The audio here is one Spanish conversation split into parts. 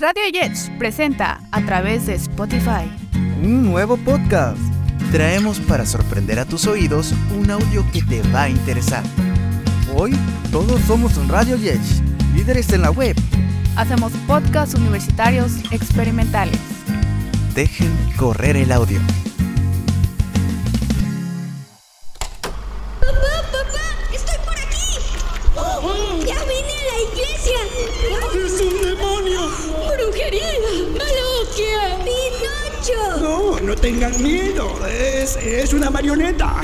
Radio Jets presenta a través de Spotify un nuevo podcast. Traemos para sorprender a tus oídos un audio que te va a interesar. Hoy todos somos un Radio Jets, líderes en la web. Hacemos podcasts universitarios experimentales. Dejen correr el audio. Tengan miedo. Es, es una marioneta.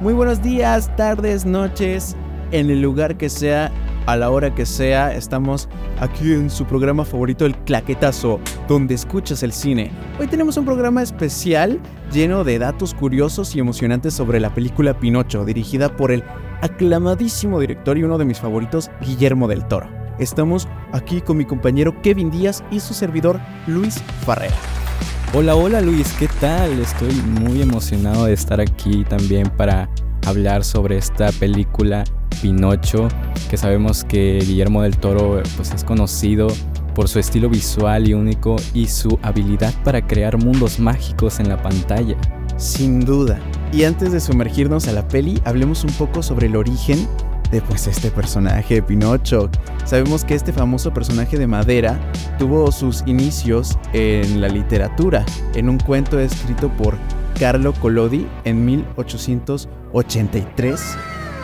Muy buenos días, tardes, noches, en el lugar que sea, a la hora que sea. Estamos aquí en su programa favorito, El Claquetazo, donde escuchas el cine. Hoy tenemos un programa especial lleno de datos curiosos y emocionantes sobre la película Pinocho, dirigida por el aclamadísimo director y uno de mis favoritos, Guillermo del Toro. Estamos aquí con mi compañero Kevin Díaz y su servidor Luis Farrera. Hola, hola Luis, ¿qué tal? Estoy muy emocionado de estar aquí también para hablar sobre esta película Pinocho, que sabemos que Guillermo del Toro pues, es conocido por su estilo visual y único y su habilidad para crear mundos mágicos en la pantalla. Sin duda. Y antes de sumergirnos a la peli, hablemos un poco sobre el origen de pues este personaje de Pinocho. Sabemos que este famoso personaje de madera tuvo sus inicios en la literatura, en un cuento escrito por Carlo Collodi en 1883.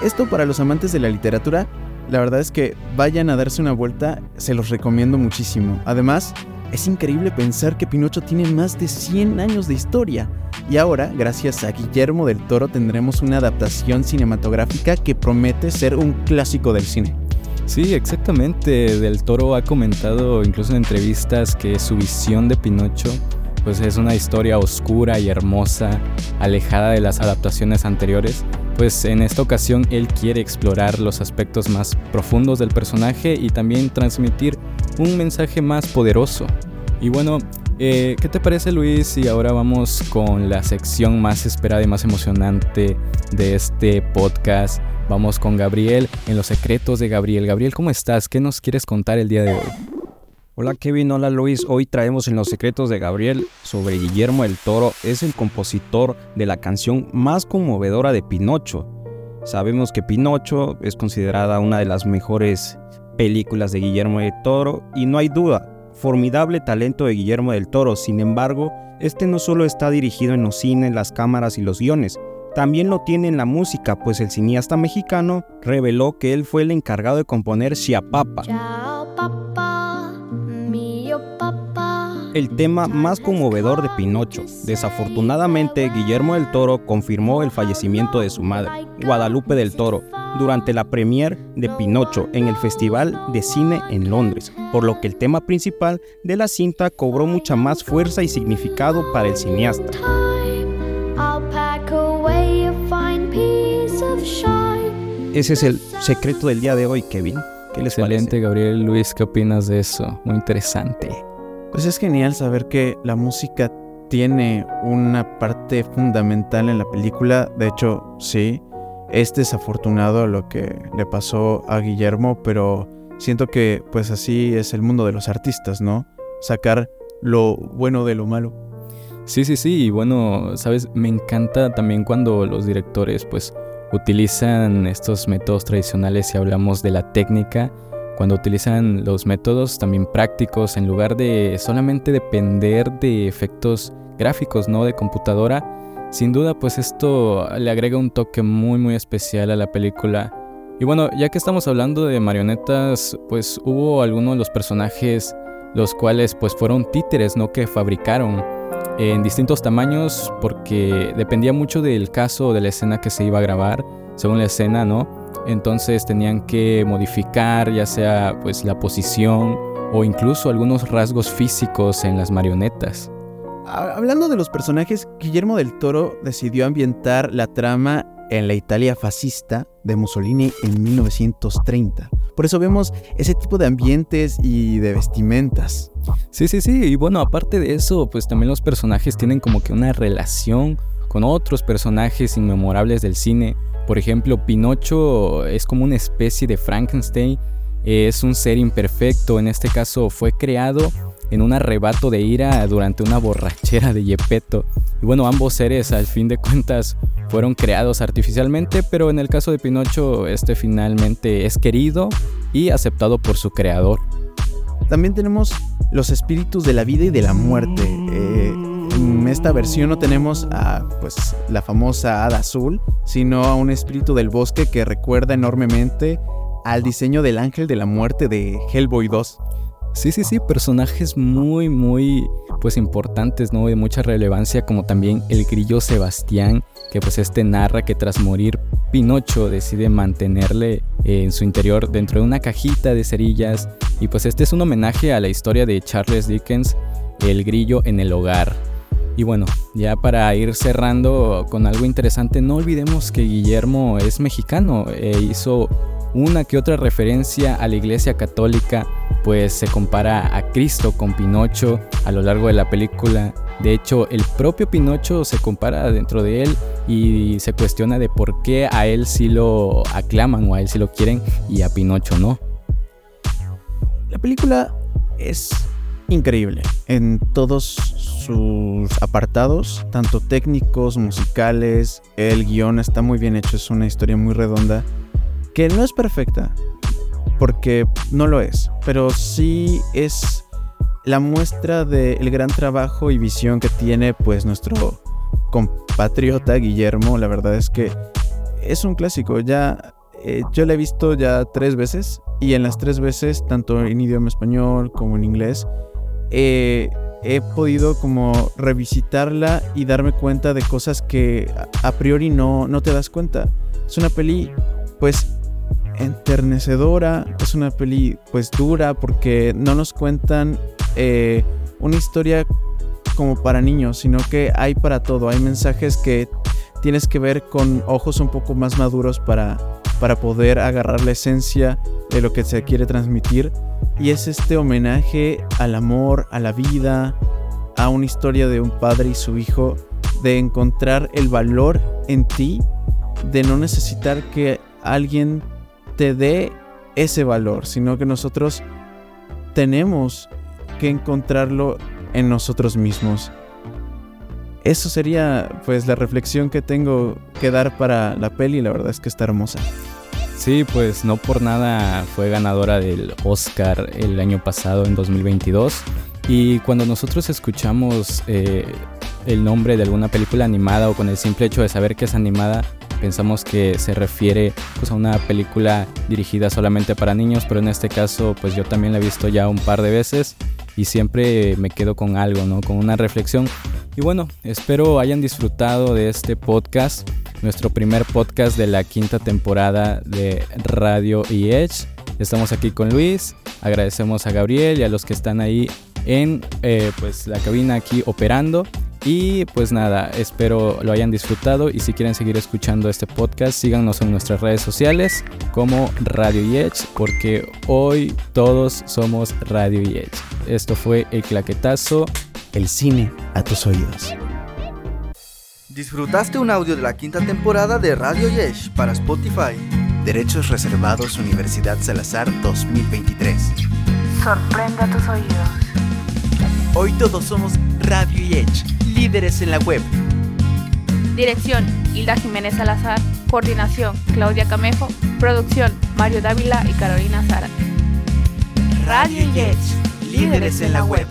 Esto para los amantes de la literatura, la verdad es que vayan a darse una vuelta, se los recomiendo muchísimo. Además, es increíble pensar que Pinocho tiene más de 100 años de historia. Y ahora, gracias a Guillermo del Toro, tendremos una adaptación cinematográfica que promete ser un clásico del cine. Sí, exactamente. Del Toro ha comentado incluso en entrevistas que su visión de Pinocho pues es una historia oscura y hermosa, alejada de las adaptaciones anteriores. Pues en esta ocasión él quiere explorar los aspectos más profundos del personaje y también transmitir un mensaje más poderoso. Y bueno, eh, ¿qué te parece Luis si ahora vamos con la sección más esperada y más emocionante de este podcast? Vamos con Gabriel en los secretos de Gabriel. Gabriel, ¿cómo estás? ¿Qué nos quieres contar el día de hoy? Hola Kevin, hola Luis. Hoy traemos en Los Secretos de Gabriel sobre Guillermo el Toro. Es el compositor de la canción más conmovedora de Pinocho. Sabemos que Pinocho es considerada una de las mejores películas de Guillermo del Toro y no hay duda, formidable talento de Guillermo del Toro. Sin embargo, este no solo está dirigido en los cines, las cámaras y los guiones, también lo tiene en la música, pues el cineasta mexicano reveló que él fue el encargado de componer Chiapapa. Chao. El tema más conmovedor de Pinocho. Desafortunadamente, Guillermo del Toro confirmó el fallecimiento de su madre, Guadalupe del Toro, durante la premier de Pinocho en el Festival de Cine en Londres, por lo que el tema principal de la cinta cobró mucha más fuerza y significado para el cineasta. Ese es el secreto del día de hoy, Kevin. ¿Qué les Excelente, parece? Gabriel. Luis, ¿qué opinas de eso? Muy interesante. Pues es genial saber que la música tiene una parte fundamental en la película. De hecho, sí, es desafortunado lo que le pasó a Guillermo, pero siento que pues así es el mundo de los artistas, ¿no? Sacar lo bueno de lo malo. Sí, sí, sí, y bueno, sabes, me encanta también cuando los directores pues utilizan estos métodos tradicionales y hablamos de la técnica, cuando utilizan los métodos también prácticos en lugar de solamente depender de efectos gráficos, ¿no? De computadora. Sin duda, pues esto le agrega un toque muy, muy especial a la película. Y bueno, ya que estamos hablando de marionetas, pues hubo algunos de los personajes los cuales pues fueron títeres, ¿no? Que fabricaron en distintos tamaños porque dependía mucho del caso o de la escena que se iba a grabar, según la escena, ¿no? Entonces tenían que modificar ya sea pues la posición o incluso algunos rasgos físicos en las marionetas. Ha- Hablando de los personajes, Guillermo del Toro decidió ambientar la trama en la Italia fascista de Mussolini en 1930. Por eso vemos ese tipo de ambientes y de vestimentas. Sí, sí, sí, y bueno, aparte de eso, pues también los personajes tienen como que una relación con otros personajes inmemorables del cine. Por ejemplo, Pinocho es como una especie de Frankenstein, es un ser imperfecto, en este caso fue creado en un arrebato de ira durante una borrachera de Yepeto. Y bueno, ambos seres al fin de cuentas fueron creados artificialmente, pero en el caso de Pinocho este finalmente es querido y aceptado por su creador. También tenemos los espíritus de la vida y de la muerte. Eh, en esta versión no tenemos a pues, la famosa hada azul, sino a un espíritu del bosque que recuerda enormemente al diseño del ángel de la muerte de Hellboy 2. Sí, sí, sí, personajes muy, muy, pues importantes, ¿no? De mucha relevancia, como también el grillo Sebastián, que pues este narra que tras morir Pinocho decide mantenerle eh, en su interior dentro de una cajita de cerillas. Y pues este es un homenaje a la historia de Charles Dickens, El grillo en el hogar. Y bueno, ya para ir cerrando con algo interesante, no olvidemos que Guillermo es mexicano, e hizo una que otra referencia a la Iglesia Católica, pues se compara a Cristo con Pinocho a lo largo de la película. De hecho, el propio Pinocho se compara dentro de él y se cuestiona de por qué a él sí lo aclaman o a él sí lo quieren y a Pinocho no. La película es increíble en todos sus apartados, tanto técnicos, musicales, el guion está muy bien hecho, es una historia muy redonda que no es perfecta, porque no lo es, pero sí es la muestra del gran trabajo y visión que tiene pues nuestro compatriota Guillermo. La verdad es que es un clásico, ya eh, yo la he visto ya tres veces y en las tres veces, tanto en idioma español como en inglés, he podido como revisitarla y darme cuenta de cosas que a priori no, no te das cuenta. Es una peli pues enternecedora, es una peli pues dura porque no nos cuentan eh, una historia como para niños, sino que hay para todo, hay mensajes que tienes que ver con ojos un poco más maduros para, para poder agarrar la esencia de lo que se quiere transmitir. Y es este homenaje al amor, a la vida, a una historia de un padre y su hijo, de encontrar el valor en ti, de no necesitar que alguien te dé ese valor, sino que nosotros tenemos que encontrarlo en nosotros mismos. Eso sería pues la reflexión que tengo que dar para la peli, la verdad es que está hermosa. Sí, pues no por nada fue ganadora del Oscar el año pasado, en 2022. Y cuando nosotros escuchamos eh, el nombre de alguna película animada o con el simple hecho de saber que es animada, pensamos que se refiere pues, a una película dirigida solamente para niños, pero en este caso pues yo también la he visto ya un par de veces y siempre me quedo con algo, ¿no? Con una reflexión. Y bueno, espero hayan disfrutado de este podcast, nuestro primer podcast de la quinta temporada de Radio y Edge. Estamos aquí con Luis, agradecemos a Gabriel y a los que están ahí en eh, pues la cabina aquí operando. Y pues nada, espero lo hayan disfrutado y si quieren seguir escuchando este podcast, síganos en nuestras redes sociales como Radio Edge, porque hoy todos somos Radio Edge. Esto fue El Claquetazo, el cine a tus oídos. Disfrutaste un audio de la quinta temporada de Radio Yesh para Spotify. Derechos reservados Universidad Salazar 2023. Sorprende a tus oídos. Hoy todos somos Radio Edge líderes en la web. Dirección, Hilda Jiménez Salazar. Coordinación, Claudia Camejo. Producción, Mario Dávila y Carolina Zara. Radio Edge, líderes en la web.